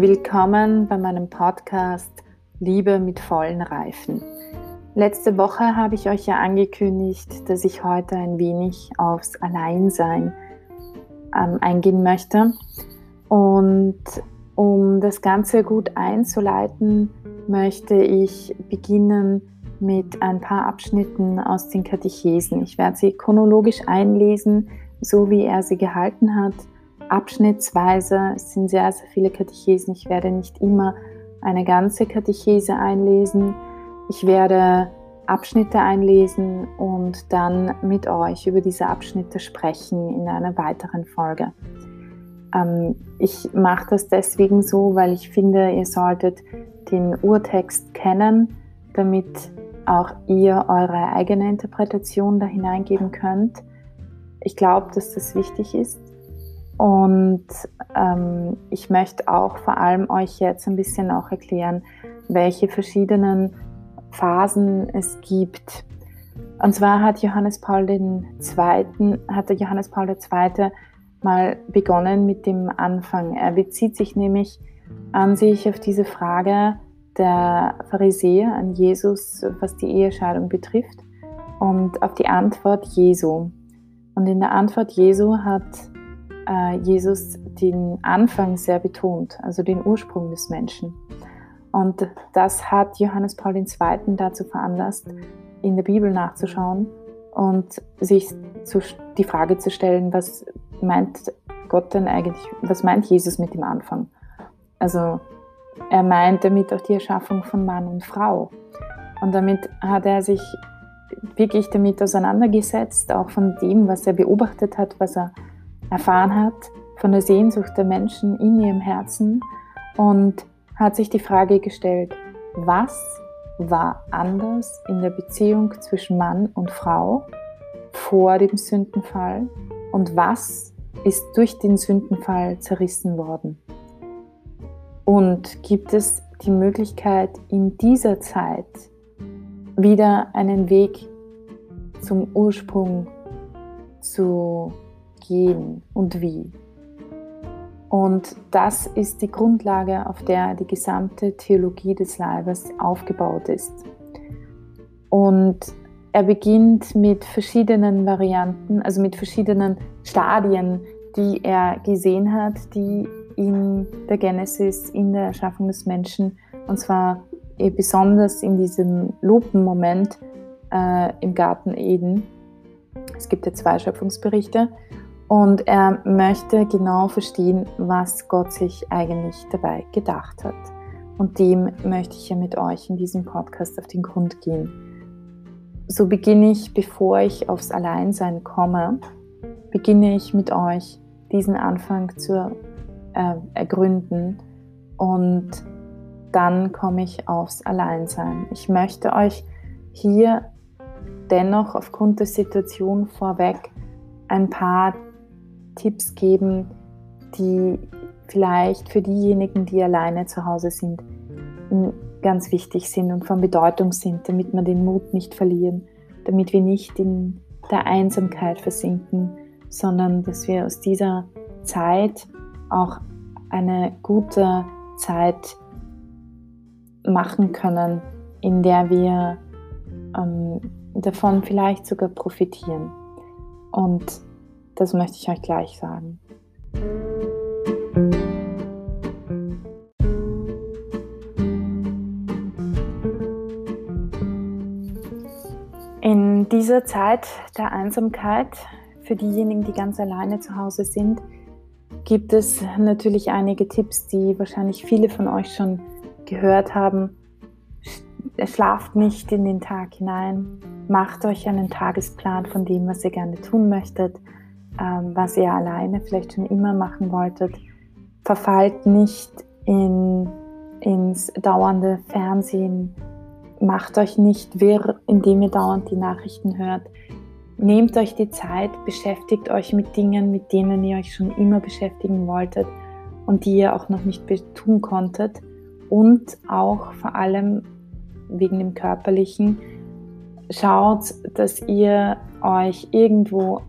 Willkommen bei meinem Podcast Liebe mit vollen Reifen. Letzte Woche habe ich euch ja angekündigt, dass ich heute ein wenig aufs Alleinsein ähm, eingehen möchte. Und um das Ganze gut einzuleiten, möchte ich beginnen mit ein paar Abschnitten aus den Katechesen. Ich werde sie chronologisch einlesen, so wie er sie gehalten hat abschnittsweise. Es sind sehr, sehr viele Katechesen. Ich werde nicht immer eine ganze Katechese einlesen. Ich werde Abschnitte einlesen und dann mit euch über diese Abschnitte sprechen in einer weiteren Folge. Ähm, ich mache das deswegen so, weil ich finde, ihr solltet den Urtext kennen, damit auch ihr eure eigene Interpretation da hineingeben könnt. Ich glaube, dass das wichtig ist. Und ähm, ich möchte auch vor allem euch jetzt ein bisschen auch erklären, welche verschiedenen Phasen es gibt. Und zwar hat Johannes Paul II., hatte Johannes Paul II. mal begonnen mit dem Anfang. Er bezieht sich nämlich an sich auf diese Frage der Pharisäer an Jesus, was die Ehescheidung betrifft, und auf die Antwort Jesu. Und in der Antwort Jesu hat äh, Jesus den Anfang sehr betont, also den Ursprung des Menschen. Und das hat Johannes Paul II. dazu veranlasst, in der Bibel nachzuschauen und sich zu, die Frage zu stellen, was meint Gott denn eigentlich, was meint Jesus mit dem Anfang? Also er meint damit auch die Erschaffung von Mann und Frau. Und damit hat er sich wirklich damit auseinandergesetzt, auch von dem, was er beobachtet hat, was er erfahren hat von der Sehnsucht der Menschen in ihrem Herzen und hat sich die Frage gestellt, was war anders in der Beziehung zwischen Mann und Frau vor dem Sündenfall und was ist durch den Sündenfall zerrissen worden? Und gibt es die Möglichkeit, in dieser Zeit wieder einen Weg zum Ursprung zu gehen und wie. Und das ist die Grundlage, auf der die gesamte Theologie des Leibes aufgebaut ist. Und er beginnt mit verschiedenen Varianten, also mit verschiedenen Stadien, die er gesehen hat, die in der Genesis, in der Erschaffung des Menschen, und zwar besonders in diesem Lupenmoment äh, im Garten Eden. Es gibt ja zwei Schöpfungsberichte und er möchte genau verstehen, was Gott sich eigentlich dabei gedacht hat. Und dem möchte ich ja mit euch in diesem Podcast auf den Grund gehen. So beginne ich, bevor ich aufs Alleinsein komme, beginne ich mit euch diesen Anfang zu äh, ergründen und dann komme ich aufs Alleinsein. Ich möchte euch hier dennoch aufgrund der Situation vorweg ein paar Tipps geben, die vielleicht für diejenigen, die alleine zu Hause sind, ganz wichtig sind und von Bedeutung sind, damit wir den Mut nicht verlieren, damit wir nicht in der Einsamkeit versinken, sondern dass wir aus dieser Zeit auch eine gute Zeit machen können, in der wir ähm, davon vielleicht sogar profitieren. Und das möchte ich euch gleich sagen. In dieser Zeit der Einsamkeit, für diejenigen, die ganz alleine zu Hause sind, gibt es natürlich einige Tipps, die wahrscheinlich viele von euch schon gehört haben. Schlaft nicht in den Tag hinein, macht euch einen Tagesplan von dem, was ihr gerne tun möchtet was ihr alleine vielleicht schon immer machen wolltet. Verfallt nicht in, ins dauernde Fernsehen. Macht euch nicht wirr, indem ihr dauernd die Nachrichten hört. Nehmt euch die Zeit, beschäftigt euch mit Dingen, mit denen ihr euch schon immer beschäftigen wolltet und die ihr auch noch nicht tun konntet. Und auch vor allem wegen dem körperlichen, schaut, dass ihr euch irgendwo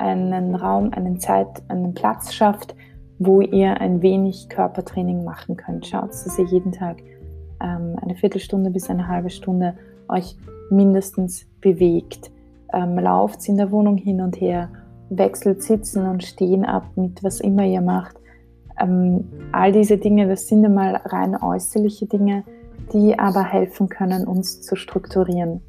einen Raum, einen Zeit, einen Platz schafft, wo ihr ein wenig Körpertraining machen könnt. Schaut, dass ihr jeden Tag ähm, eine Viertelstunde bis eine halbe Stunde euch mindestens bewegt. Ähm, lauft in der Wohnung hin und her, wechselt Sitzen und Stehen ab mit was immer ihr macht. Ähm, all diese Dinge, das sind einmal rein äußerliche Dinge, die aber helfen können, uns zu strukturieren.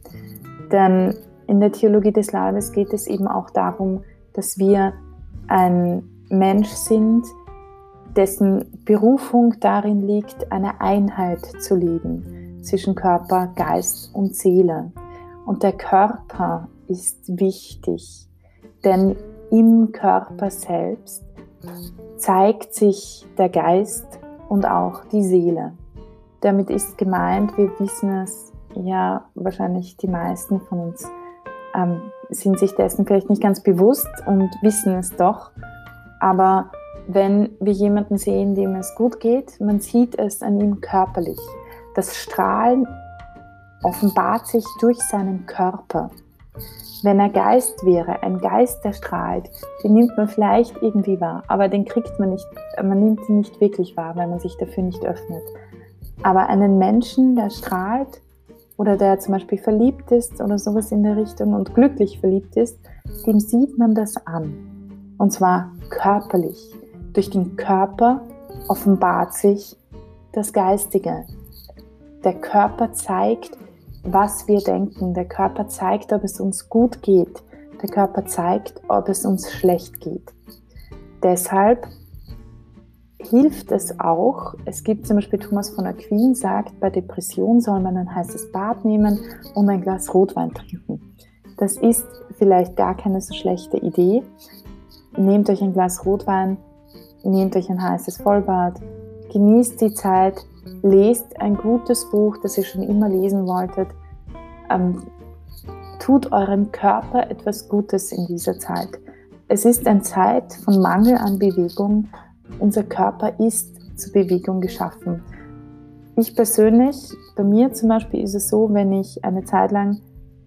Denn in der Theologie des Leibes geht es eben auch darum, dass wir ein Mensch sind, dessen Berufung darin liegt, eine Einheit zu leben zwischen Körper, Geist und Seele. Und der Körper ist wichtig, denn im Körper selbst zeigt sich der Geist und auch die Seele. Damit ist gemeint, wir wissen es ja wahrscheinlich die meisten von uns ähm, sind sich dessen vielleicht nicht ganz bewusst und wissen es doch. Aber wenn wir jemanden sehen, dem es gut geht, man sieht es an ihm körperlich. Das Strahlen offenbart sich durch seinen Körper. Wenn er Geist wäre, ein Geist, der strahlt, den nimmt man vielleicht irgendwie wahr, aber den kriegt man nicht, man nimmt ihn nicht wirklich wahr, weil man sich dafür nicht öffnet. Aber einen Menschen, der strahlt oder der zum Beispiel verliebt ist oder sowas in der Richtung und glücklich verliebt ist, dem sieht man das an. Und zwar körperlich. Durch den Körper offenbart sich das Geistige. Der Körper zeigt, was wir denken. Der Körper zeigt, ob es uns gut geht. Der Körper zeigt, ob es uns schlecht geht. Deshalb hilft es auch. Es gibt zum Beispiel Thomas von Aquin sagt, bei Depression soll man ein heißes Bad nehmen und ein Glas Rotwein trinken. Das ist vielleicht gar keine so schlechte Idee. Nehmt euch ein Glas Rotwein, nehmt euch ein heißes Vollbad, genießt die Zeit, lest ein gutes Buch, das ihr schon immer lesen wolltet. Ähm, tut eurem Körper etwas Gutes in dieser Zeit. Es ist eine Zeit von Mangel an Bewegung unser Körper ist zur Bewegung geschaffen. Ich persönlich, bei mir zum Beispiel ist es so, wenn ich eine Zeit lang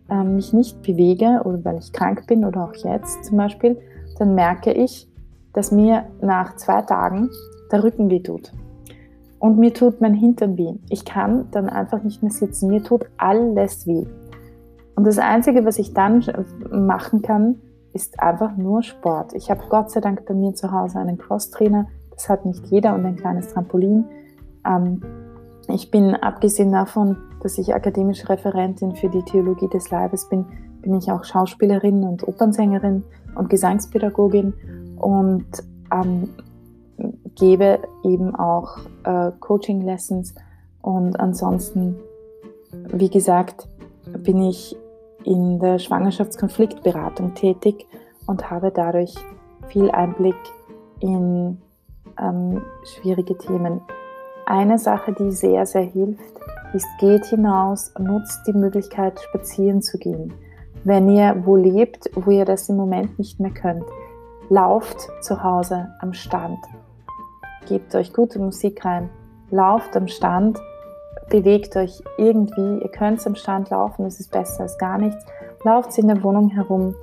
äh, mich nicht bewege oder weil ich krank bin oder auch jetzt zum Beispiel, dann merke ich, dass mir nach zwei Tagen der Rücken weh tut. Und mir tut mein Hintern weh. Ich kann dann einfach nicht mehr sitzen. Mir tut alles weh. Und das Einzige, was ich dann machen kann, ist einfach nur Sport. Ich habe Gott sei Dank bei mir zu Hause einen Crosstrainer. Das hat nicht jeder und ein kleines Trampolin. Ähm, ich bin, abgesehen davon, dass ich akademische Referentin für die Theologie des Leibes bin, bin ich auch Schauspielerin und Opernsängerin und Gesangspädagogin und ähm, gebe eben auch äh, Coaching-Lessons. Und ansonsten, wie gesagt, bin ich in der Schwangerschaftskonfliktberatung tätig und habe dadurch viel Einblick in ähm, schwierige Themen. Eine Sache, die sehr, sehr hilft, ist, geht hinaus, nutzt die Möglichkeit, spazieren zu gehen. Wenn ihr wo lebt, wo ihr das im Moment nicht mehr könnt, lauft zu Hause am Stand. Gebt euch gute Musik rein, lauft am Stand, bewegt euch irgendwie. Ihr könnt am Stand laufen, das ist besser als gar nichts. Lauft in der Wohnung herum,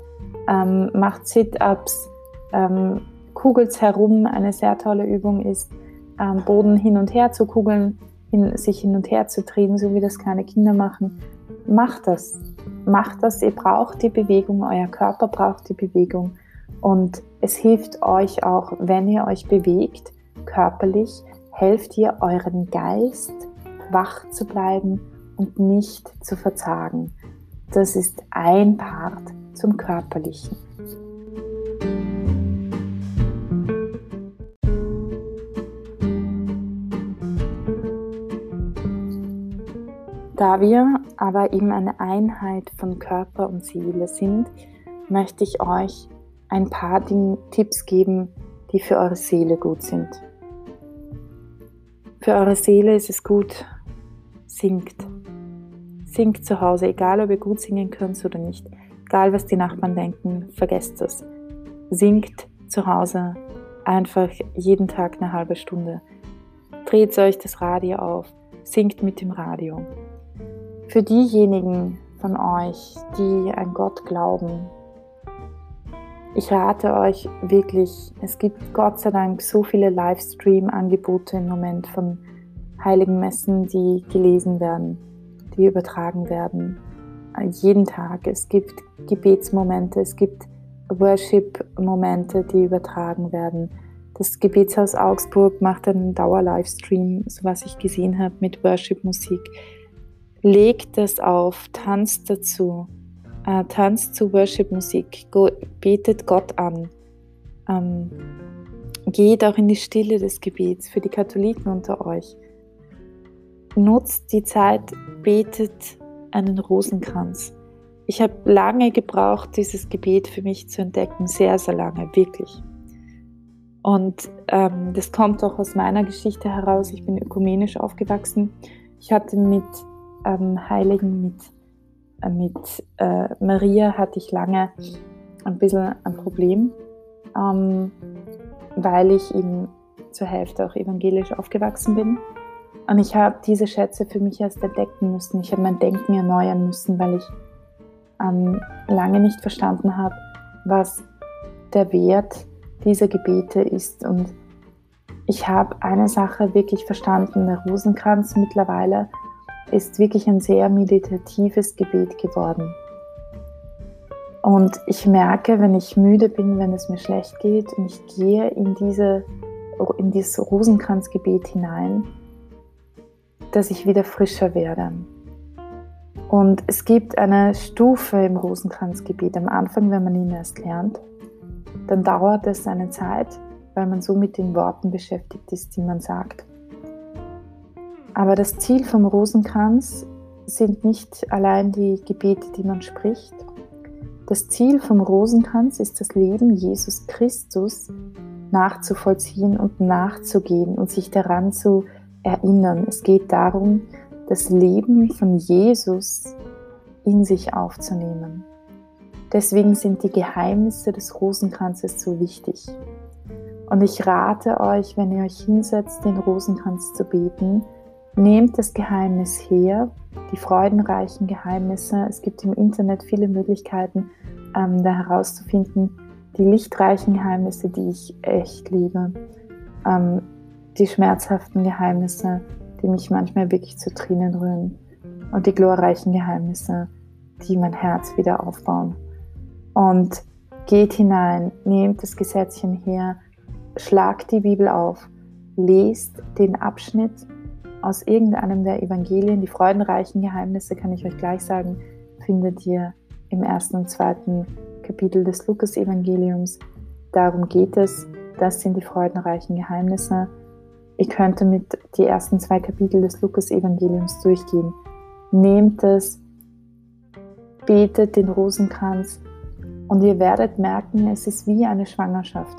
ähm, macht Sit-ups, ähm, kugelt herum. Eine sehr tolle Übung ist, am Boden hin und her zu kugeln, hin, sich hin und her zu drehen, so wie das kleine Kinder machen. Macht das. Macht das. Ihr braucht die Bewegung, euer Körper braucht die Bewegung. Und es hilft euch auch, wenn ihr euch bewegt, körperlich, helft ihr euren Geist wach zu bleiben und nicht zu verzagen. Das ist ein Part zum Körperlichen. Da wir aber eben eine Einheit von Körper und Seele sind, möchte ich euch ein paar Tipps geben, die für eure Seele gut sind. Für eure Seele ist es gut, singt. Singt zu Hause, egal ob ihr gut singen könnt oder nicht. Egal was die Nachbarn denken, vergesst das. Singt zu Hause einfach jeden Tag eine halbe Stunde. Dreht euch das Radio auf, singt mit dem Radio. Für diejenigen von euch, die an Gott glauben, Ich rate euch wirklich, es gibt Gott sei Dank so viele Livestream-Angebote im Moment von heiligen Messen, die gelesen werden, die übertragen werden. Jeden Tag. Es gibt Gebetsmomente, es gibt Worship-Momente, die übertragen werden. Das Gebetshaus Augsburg macht einen Dauer-Livestream, so was ich gesehen habe, mit Worship-Musik. Legt das auf, tanzt dazu, äh, tanzt zu Worship-Musik, betet Gott an. Ähm, geht auch in die Stille des Gebets für die Katholiken unter euch. Nutzt die Zeit, betet einen Rosenkranz. Ich habe lange gebraucht, dieses Gebet für mich zu entdecken, sehr, sehr lange, wirklich. Und ähm, das kommt auch aus meiner Geschichte heraus. Ich bin ökumenisch aufgewachsen. Ich hatte mit ähm, Heiligen, mit, äh, mit äh, Maria hatte ich lange ein bisschen ein Problem, ähm, weil ich eben zur Hälfte auch evangelisch aufgewachsen bin. Und ich habe diese Schätze für mich erst entdecken müssen. Ich habe mein Denken erneuern müssen, weil ich ähm, lange nicht verstanden habe, was der Wert dieser Gebete ist. Und ich habe eine Sache wirklich verstanden. Der Rosenkranz mittlerweile ist wirklich ein sehr meditatives Gebet geworden. Und ich merke, wenn ich müde bin, wenn es mir schlecht geht und ich gehe in, diese, in dieses Rosenkranzgebet hinein, dass ich wieder frischer werde. Und es gibt eine Stufe im Rosenkranzgebet am Anfang, wenn man ihn erst lernt. Dann dauert es eine Zeit, weil man so mit den Worten beschäftigt ist, die man sagt. Aber das Ziel vom Rosenkranz sind nicht allein die Gebete, die man spricht. Das Ziel vom Rosenkranz ist das Leben Jesus Christus nachzuvollziehen und nachzugehen und sich daran zu erinnern. Es geht darum, das Leben von Jesus in sich aufzunehmen. Deswegen sind die Geheimnisse des Rosenkranzes so wichtig. Und ich rate euch, wenn ihr euch hinsetzt, den Rosenkranz zu beten, nehmt das Geheimnis her, die freudenreichen Geheimnisse. Es gibt im Internet viele Möglichkeiten, ähm, da herauszufinden, die lichtreichen Geheimnisse, die ich echt liebe. Ähm, die schmerzhaften Geheimnisse, die mich manchmal wirklich zu Tränen rühren und die glorreichen Geheimnisse, die mein Herz wieder aufbauen. Und geht hinein, nehmt das Gesetzchen her, schlagt die Bibel auf, lest den Abschnitt aus irgendeinem der Evangelien. Die freudenreichen Geheimnisse, kann ich euch gleich sagen, findet ihr im ersten und zweiten Kapitel des Lukas-Evangeliums. Darum geht es. Das sind die freudenreichen Geheimnisse. Ihr könnt mit die ersten zwei Kapitel des Lukas-Evangeliums durchgehen. Nehmt es, betet den Rosenkranz und ihr werdet merken, es ist wie eine Schwangerschaft.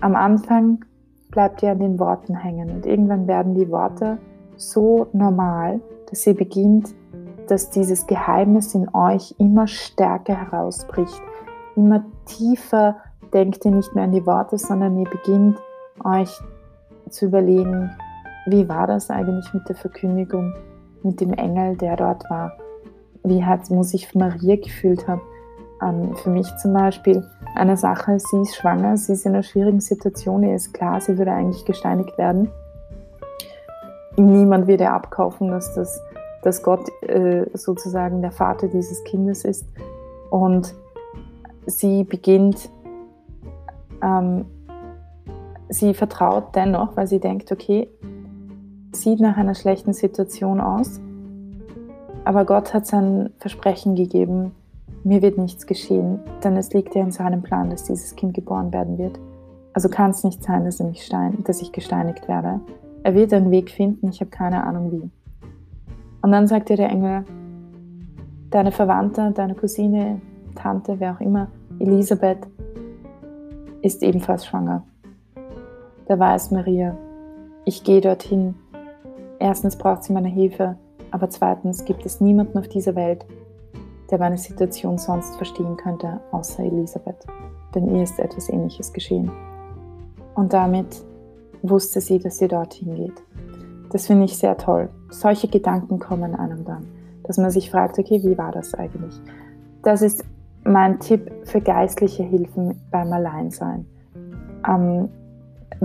Am Anfang bleibt ihr an den Worten hängen und irgendwann werden die Worte so normal, dass ihr beginnt, dass dieses Geheimnis in euch immer stärker herausbricht. Immer tiefer denkt ihr nicht mehr an die Worte, sondern ihr beginnt euch zu überlegen, wie war das eigentlich mit der Verkündigung, mit dem Engel, der dort war? Wie hat, muss sich Maria gefühlt haben? Ähm, für mich zum Beispiel eine Sache, sie ist schwanger, sie ist in einer schwierigen Situation, ihr ist klar, sie würde eigentlich gesteinigt werden. Niemand wird ihr abkaufen, dass, das, dass Gott äh, sozusagen der Vater dieses Kindes ist. Und sie beginnt ähm, sie vertraut dennoch, weil sie denkt, okay, sieht nach einer schlechten Situation aus, aber Gott hat sein Versprechen gegeben, mir wird nichts geschehen, denn es liegt ja in seinem Plan, dass dieses Kind geboren werden wird. Also kann es nicht sein, dass, stein, dass ich gesteinigt werde. Er wird einen Weg finden, ich habe keine Ahnung wie. Und dann sagt dir der Engel, deine Verwandte, deine Cousine, Tante, wer auch immer, Elisabeth, ist ebenfalls schwanger. Da weiß Maria, ich gehe dorthin. Erstens braucht sie meine Hilfe, aber zweitens gibt es niemanden auf dieser Welt, der meine Situation sonst verstehen könnte, außer Elisabeth. Denn ihr ist etwas Ähnliches geschehen. Und damit wusste sie, dass sie dorthin geht. Das finde ich sehr toll. Solche Gedanken kommen einem dann, dass man sich fragt, okay, wie war das eigentlich? Das ist mein Tipp für geistliche Hilfen beim Alleinsein. Ähm,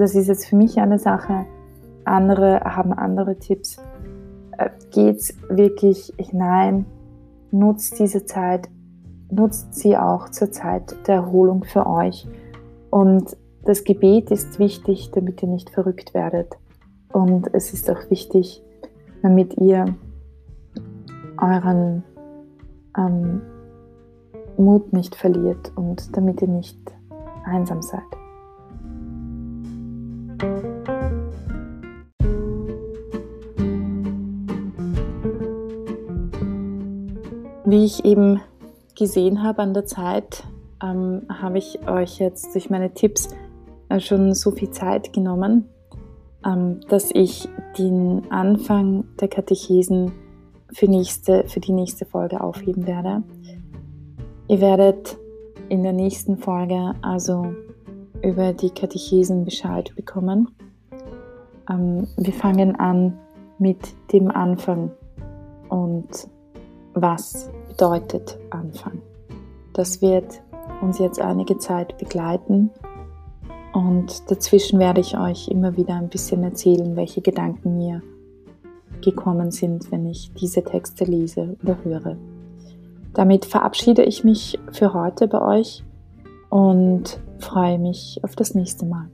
das ist jetzt für mich eine Sache, andere haben andere Tipps. Äh, geht's wirklich hinein, nutzt diese Zeit, nutzt sie auch zur Zeit der Erholung für euch. Und das Gebet ist wichtig, damit ihr nicht verrückt werdet. Und es ist auch wichtig, damit ihr euren ähm, Mut nicht verliert und damit ihr nicht einsam seid. Wie ich eben gesehen habe an der Zeit, ähm, habe ich euch jetzt durch meine Tipps äh, schon so viel Zeit genommen, ähm, dass ich den Anfang der Katechesen für, nächste, für die nächste Folge aufheben werde. Ihr werdet in der nächsten Folge also über die Katechesen Bescheid bekommen. Ähm, wir fangen an mit dem Anfang und was bedeutet Anfang. Das wird uns jetzt einige Zeit begleiten und dazwischen werde ich euch immer wieder ein bisschen erzählen, welche Gedanken mir gekommen sind, wenn ich diese Texte lese oder höre. Damit verabschiede ich mich für heute bei euch und freue mich auf das nächste Mal.